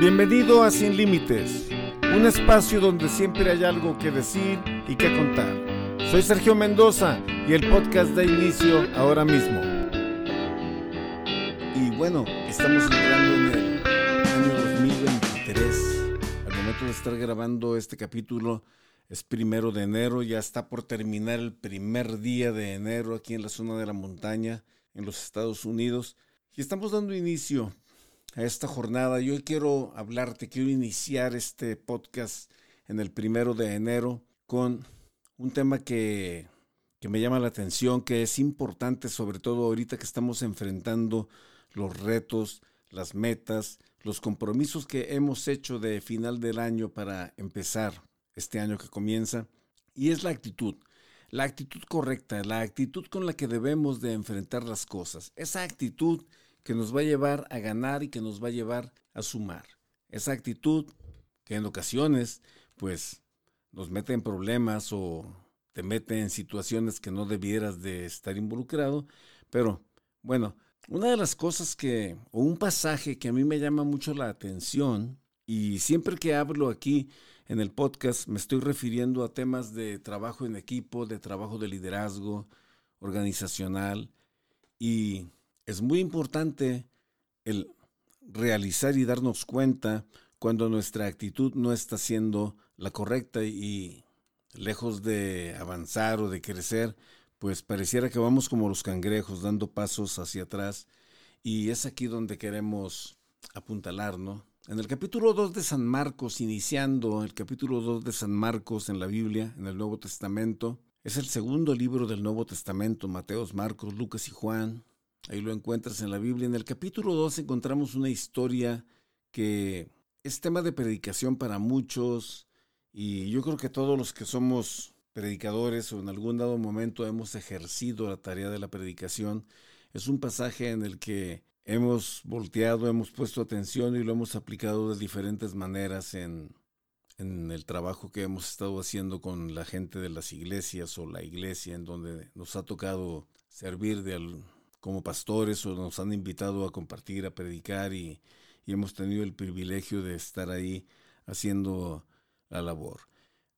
Bienvenido a Sin Límites, un espacio donde siempre hay algo que decir y que contar. Soy Sergio Mendoza y el podcast da inicio ahora mismo. Y bueno, estamos entrando en el año 2023. Al momento de estar grabando este capítulo es primero de enero, ya está por terminar el primer día de enero aquí en la zona de la montaña en los Estados Unidos. Y estamos dando inicio a esta jornada. Yo quiero hablarte, quiero iniciar este podcast en el primero de enero con un tema que, que me llama la atención, que es importante, sobre todo ahorita que estamos enfrentando los retos, las metas, los compromisos que hemos hecho de final del año para empezar este año que comienza, y es la actitud. La actitud correcta, la actitud con la que debemos de enfrentar las cosas. Esa actitud que nos va a llevar a ganar y que nos va a llevar a sumar. Esa actitud que en ocasiones pues nos mete en problemas o te mete en situaciones que no debieras de estar involucrado, pero bueno, una de las cosas que, o un pasaje que a mí me llama mucho la atención, y siempre que hablo aquí en el podcast me estoy refiriendo a temas de trabajo en equipo, de trabajo de liderazgo organizacional, y es muy importante el realizar y darnos cuenta cuando nuestra actitud no está siendo la correcta y lejos de avanzar o de crecer, pues pareciera que vamos como los cangrejos dando pasos hacia atrás y es aquí donde queremos apuntalar, ¿no? En el capítulo 2 de San Marcos, iniciando el capítulo 2 de San Marcos en la Biblia, en el Nuevo Testamento, es el segundo libro del Nuevo Testamento, Mateos, Marcos, Lucas y Juan. Ahí lo encuentras en la Biblia. En el capítulo 2 encontramos una historia que es tema de predicación para muchos y yo creo que todos los que somos predicadores o en algún dado momento hemos ejercido la tarea de la predicación, es un pasaje en el que hemos volteado, hemos puesto atención y lo hemos aplicado de diferentes maneras en, en el trabajo que hemos estado haciendo con la gente de las iglesias o la iglesia en donde nos ha tocado servir de, como pastores o nos han invitado a compartir, a predicar y, hemos tenido el privilegio de estar ahí haciendo la labor.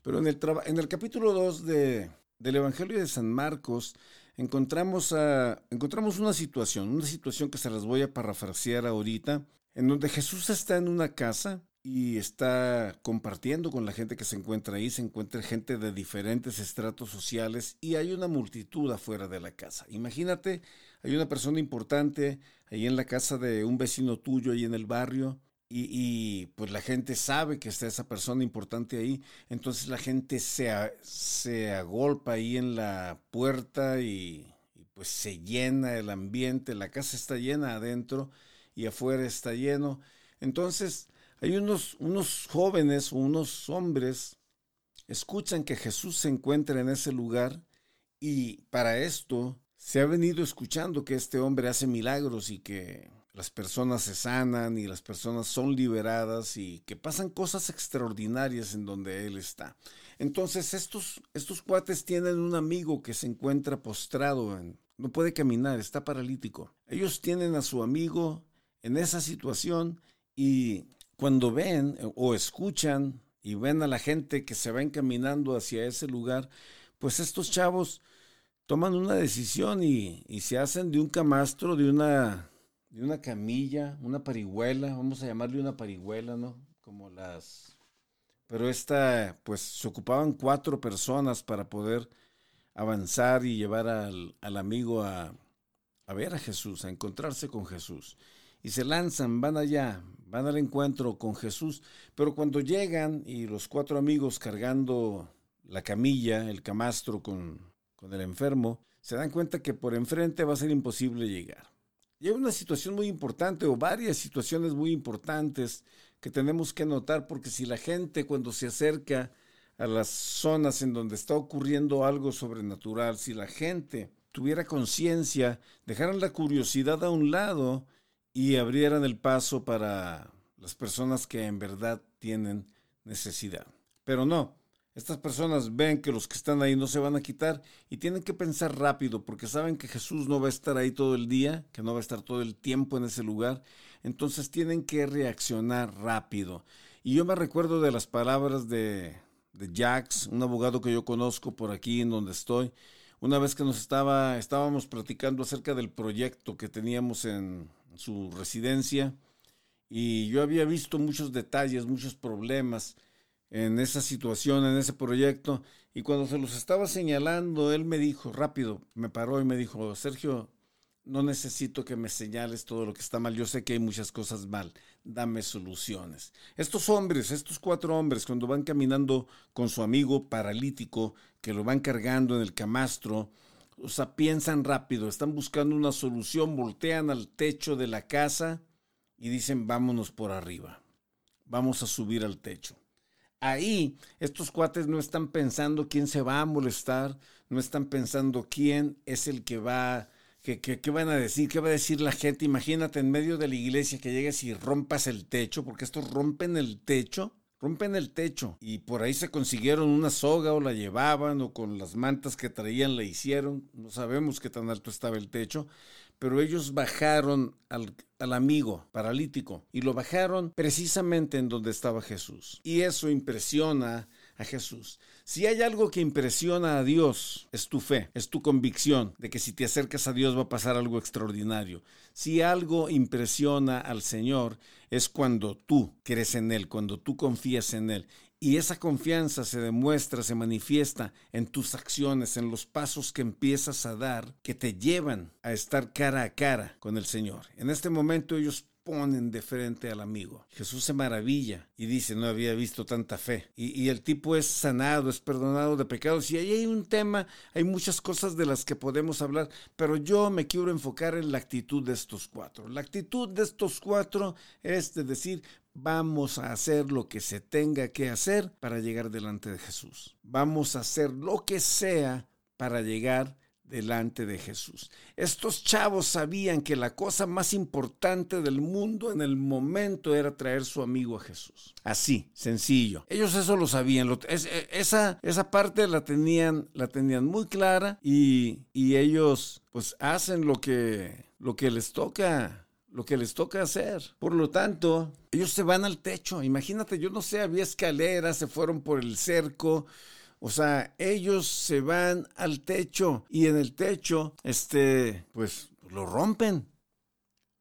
Pero en el, en el capítulo 2 de, del Evangelio de San Marcos encontramos, a, encontramos una situación, una situación que se las voy a parafrasear ahorita, en donde Jesús está en una casa y está compartiendo con la gente que se encuentra ahí, se encuentra gente de diferentes estratos sociales y hay una multitud afuera de la casa. Imagínate hay una persona importante ahí en la casa de un vecino tuyo, ahí en el barrio, y, pues la gente sabe que está esa persona importante ahí, entonces la gente se, agolpa ahí en la puerta y, pues se llena el ambiente, la casa está llena adentro y afuera está lleno. Entonces hay unos, unos jóvenes o unos hombres escuchan que Jesús se encuentra en ese lugar y para esto se ha venido escuchando que este hombre hace milagros y que las personas se sanan y las personas son liberadas y que pasan cosas extraordinarias en donde él está. Entonces estos, estos cuates tienen un amigo que se encuentra postrado, en, no puede caminar, está paralítico. Ellos tienen a su amigo en esa situación y cuando ven o escuchan y ven a la gente que se va encaminando hacia ese lugar, pues estos chavos toman una decisión y, se hacen de un camastro, de una, de una camilla, una parihuela, vamos a llamarle una parihuela, ¿no? Como las... Pero esta, pues se ocupaban cuatro personas para poder avanzar y llevar al, al amigo a, a ver a Jesús, a encontrarse con Jesús. Y se lanzan, van allá, van al encuentro con Jesús. Pero cuando llegan y los cuatro amigos cargando la camilla, el camastro con, con el enfermo, se dan cuenta que por enfrente va a ser imposible llegar. Y hay una situación muy importante o varias situaciones muy importantes que tenemos que notar porque si la gente cuando se acerca a las zonas en donde está ocurriendo algo sobrenatural, si la gente tuviera conciencia, dejaran la curiosidad a un lado y abrieran el paso para las personas que en verdad tienen necesidad. Pero no, estas personas ven que los que están ahí no se van a quitar y tienen que pensar rápido porque saben que Jesús no va a estar ahí todo el día, que no va a estar todo el tiempo en ese lugar. entonces tienen que reaccionar rápido. Y yo me recuerdo de las palabras de, de Jax, un abogado que yo conozco por aquí en donde estoy, una vez que nos estaba, estábamos platicando acerca del proyecto que teníamos en su residencia y yo había visto muchos detalles, muchos problemas en esa situación, en ese proyecto y cuando se los estaba señalando, él me dijo, rápido, me paró y me dijo, Sergio, no necesito que me señales todo lo que está mal. Yo sé que hay muchas cosas mal. Dame soluciones. Estos hombres, estos cuatro hombres, cuando van caminando con su amigo paralítico, que lo van cargando en el camastro, o sea, piensan rápido, están buscando una solución, voltean al techo de la casa y dicen, vámonos por arriba. Vamos a subir al techo. Ahí, estos cuates no están pensando quién se va a molestar, no están pensando quién es el que va ¿Qué, van a decir? ¿Qué va a decir la gente? Imagínate en medio de la iglesia que llegues y rompas el techo, porque estos rompen el techo, rompen el techo y por ahí se consiguieron una soga o la llevaban o con las mantas que traían la hicieron. No sabemos qué tan alto estaba el techo, pero ellos bajaron al, amigo paralítico y lo bajaron precisamente en donde estaba Jesús. Y eso impresiona a Jesús. Si hay algo que impresiona a Dios, es tu fe, es tu convicción de que si te acercas a Dios va a pasar algo extraordinario. Si algo impresiona al Señor, es cuando tú crees en Él, cuando tú confías en Él. Y esa confianza se demuestra, se manifiesta en tus acciones, en los pasos que empiezas a dar que te llevan a estar cara a cara con el Señor. En este momento ellos ponen de frente al amigo. Jesús se maravilla y dice, no había visto tanta fe. Y, el tipo es sanado, es perdonado de pecados. Y ahí hay un tema, hay muchas cosas de las que podemos hablar, pero yo me quiero enfocar en la actitud de estos cuatro. La actitud de estos cuatro es de decir, vamos a hacer lo que se tenga que hacer para llegar delante de Jesús. Vamos a hacer lo que sea para llegar delante de Jesús. Estos chavos sabían que la cosa más importante del mundo en el momento era traer su amigo a Jesús. Así, sencillo. Ellos eso lo sabían. E, esa, esa parte la tenían, la tenían muy clara y, y ellos pues hacen lo que, lo que les toca lo que les toca hacer. Por lo tanto, ellos se van al techo. Imagínate, yo no sé, había escaleras, se fueron por el cerco, o sea, ellos se van al techo y en el techo, este, pues lo rompen.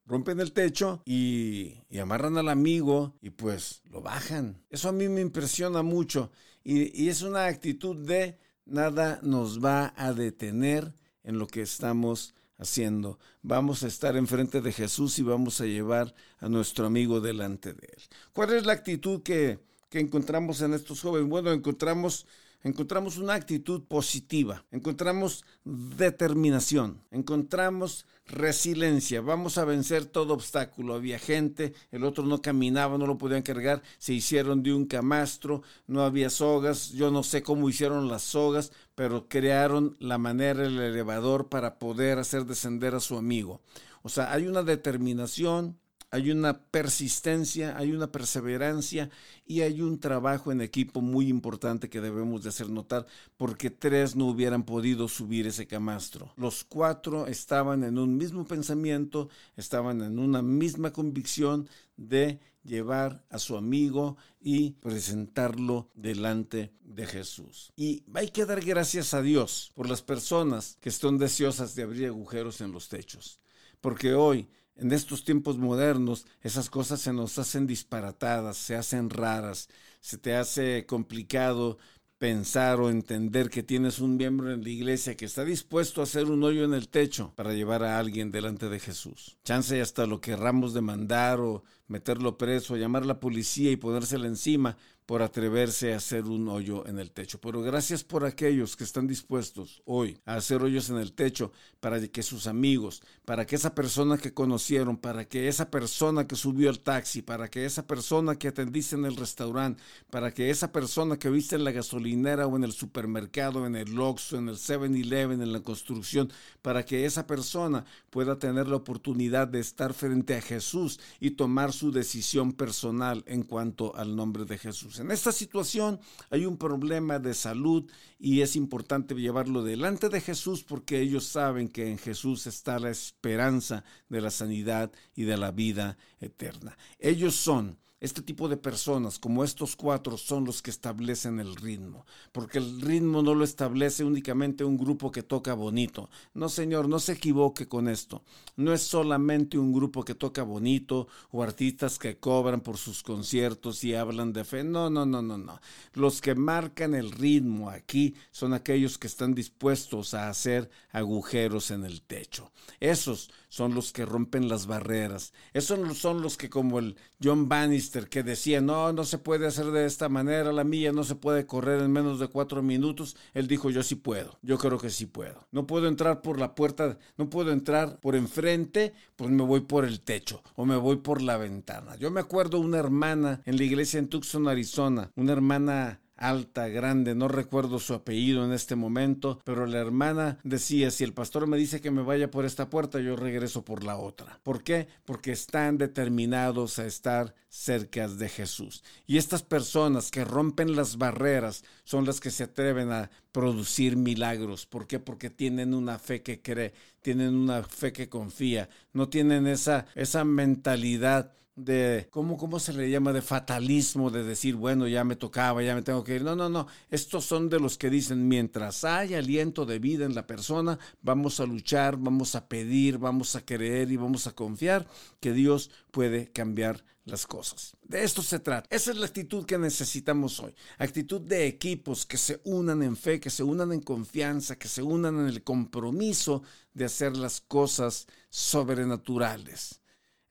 Rompen el techo y, amarran al amigo y pues lo bajan. Eso a mí me impresiona mucho y, y es una actitud de nada nos va a detener en lo que estamos haciendo. Vamos a estar enfrente de Jesús y vamos a llevar a nuestro amigo delante de él. ¿Cuál es la actitud que, que encontramos en estos jóvenes? Bueno, encontramos encontramos una actitud positiva, encontramos determinación, encontramos resiliencia, vamos a vencer todo obstáculo. Había gente, el otro no caminaba, no lo podían cargar, se hicieron de un camastro, no había sogas, yo no sé cómo hicieron las sogas, pero crearon la manera, el elevador para poder hacer descender a su amigo. O sea, hay una determinación, hay una persistencia, hay una perseverancia y hay un trabajo en equipo muy importante que debemos de hacer notar porque tres no hubieran podido subir ese camastro. Los cuatro estaban en un mismo pensamiento, estaban en una misma convicción de llevar a su amigo y presentarlo delante de Jesús. Y hay que dar gracias a Dios por las personas que están deseosas de abrir agujeros en los techos, porque hoy en estos tiempos modernos esas cosas se nos hacen disparatadas, se hacen raras, se te hace complicado pensar o entender que tienes un miembro en la iglesia que está dispuesto a hacer un hoyo en el techo para llevar a alguien delante de Jesús. Chance hasta lo querramos demandar o meterlo preso, llamar a la policía y ponérsela encima, por atreverse a hacer un hoyo en el techo. Pero gracias por aquellos que están dispuestos hoy a hacer hoyos en el techo para que sus amigos, para que esa persona que conocieron, para que esa persona que subió al taxi, para que esa persona que atendiste en el restaurante, para que esa persona que viste en la gasolinera o en el supermercado, en el Oxxo, en el 7-Eleven, en la construcción, para que esa persona pueda tener la oportunidad de estar frente a Jesús y tomar su decisión personal en cuanto al nombre de Jesús. Jesús. En esta situación hay un problema de salud y es importante llevarlo delante de Jesús porque ellos saben que en Jesús está la esperanza de la sanidad y de la vida eterna. Ellos son este tipo de personas, como estos cuatro, son los que establecen el ritmo, porque el ritmo no lo establece únicamente un grupo que toca bonito. No, señor, no se equivoque con esto. No es solamente un grupo que toca bonito o artistas que cobran por sus conciertos y hablan de fe. No, no, no, no, no. Los que marcan el ritmo aquí son aquellos que están dispuestos a hacer agujeros en el techo. Esos son los que rompen las barreras. Esos son los que como el John Bannister que decía, no, no se puede hacer de esta manera, la milla no se puede correr en menos de cuatro minutos, él dijo, yo sí puedo, yo creo que sí puedo. No puedo entrar por la puerta, no puedo entrar por enfrente, pues me voy por el techo o me voy por la ventana. Yo me acuerdo una hermana en la iglesia en Tucson, Arizona, una hermana alta, grande, no recuerdo su apellido en este momento, pero la hermana decía, si el pastor me dice que me vaya por esta puerta, yo regreso por la otra. ¿Por qué? Porque están determinados a estar cerca de Jesús. Y estas personas que rompen las barreras son las que se atreven a producir milagros. ¿Por qué? Porque tienen una fe que cree, tienen una fe que confía, no tienen esa, esa mentalidad de, ¿cómo, ¿cómo se le llama? De fatalismo, de decir, bueno, ya me tocaba, ya me tengo que ir. No, no, no. Estos son de los que dicen, mientras hay aliento de vida en la persona, vamos a luchar, vamos a pedir, vamos a creer y vamos a confiar que Dios puede cambiar las cosas. De esto se trata. Esa es la actitud que necesitamos hoy. Actitud de equipos que se unan en fe, que se unan en confianza, que se unan en el compromiso de hacer las cosas sobrenaturales.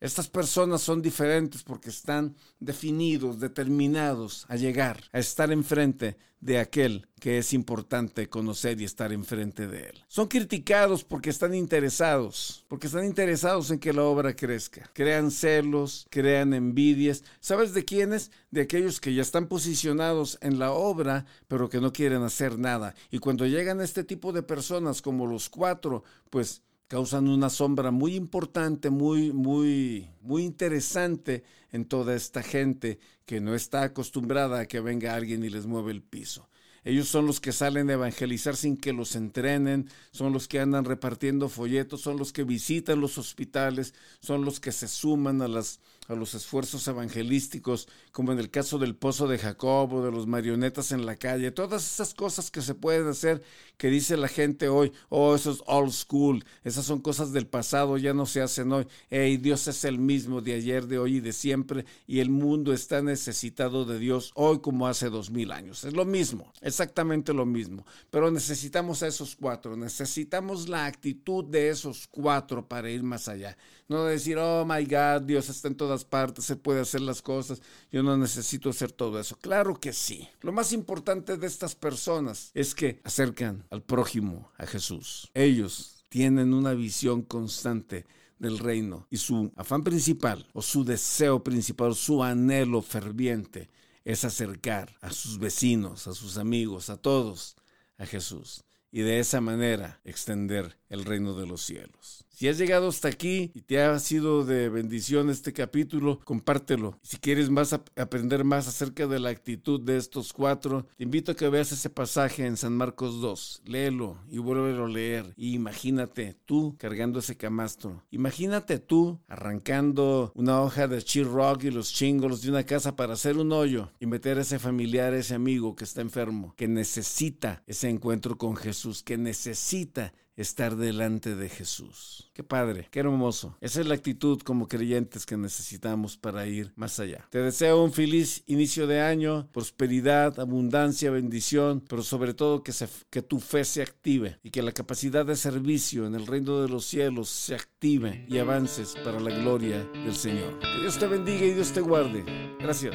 Estas personas son diferentes porque están definidos, determinados a llegar, a estar enfrente de aquel que es importante conocer y estar enfrente de él. Son criticados porque están interesados, porque están interesados en que la obra crezca. Crean celos, crean envidias. ¿Sabes de quiénes? De aquellos que ya están posicionados en la obra, pero que no quieren hacer nada. Y cuando llegan este tipo de personas como los cuatro, pues causan una sombra muy importante, muy, muy, muy interesante en toda esta gente que no está acostumbrada a que venga alguien y les mueva el piso. Ellos son los que salen a evangelizar sin que los entrenen, son los que andan repartiendo folletos, son los que visitan los hospitales, son los que se suman a las a los esfuerzos evangelísticos, como en el caso del pozo de Jacob o de los marionetas en la calle, todas esas cosas que se pueden hacer, que dice la gente hoy, oh, eso es old school, esas son cosas del pasado, ya no se hacen hoy. Hey, Dios es el mismo de ayer, de hoy y de siempre, y el mundo está necesitado de Dios hoy como hace dos mil años. Es lo mismo, exactamente lo mismo, pero necesitamos a esos cuatro, necesitamos la actitud de esos cuatro para ir más allá. No decir, oh my God, Dios está en todas partes, se puede hacer las cosas, yo no necesito hacer todo eso. Claro que sí. Lo más importante de estas personas es que acercan al prójimo a Jesús. Ellos tienen una visión constante del reino y su afán principal o su deseo principal, su anhelo ferviente es acercar a sus vecinos, a sus amigos, a todos a Jesús y de esa manera extender el reino de los cielos. Si has llegado hasta aquí y te ha sido de bendición este capítulo, compártelo. Si quieres más aprender más acerca de la actitud de estos cuatro, te invito a que veas ese pasaje en San Marcos 2. Léelo y vuélvelo a leer. Y imagínate tú cargando ese camastro. Imagínate tú arrancando una hoja de rock y los chingos de una casa para hacer un hoyo y meter a ese familiar, ese amigo que está enfermo, que necesita ese encuentro con Jesús, que necesita estar delante de Jesús. Qué padre, qué hermoso. Esa es la actitud como creyentes que necesitamos para ir más allá. Te deseo un feliz inicio de año, prosperidad, abundancia, bendición, pero sobre todo que, que tu fe se active y que la capacidad de servicio en el reino de los cielos se active y avances para la gloria del Señor. Que Dios te bendiga y Dios te guarde. Gracias.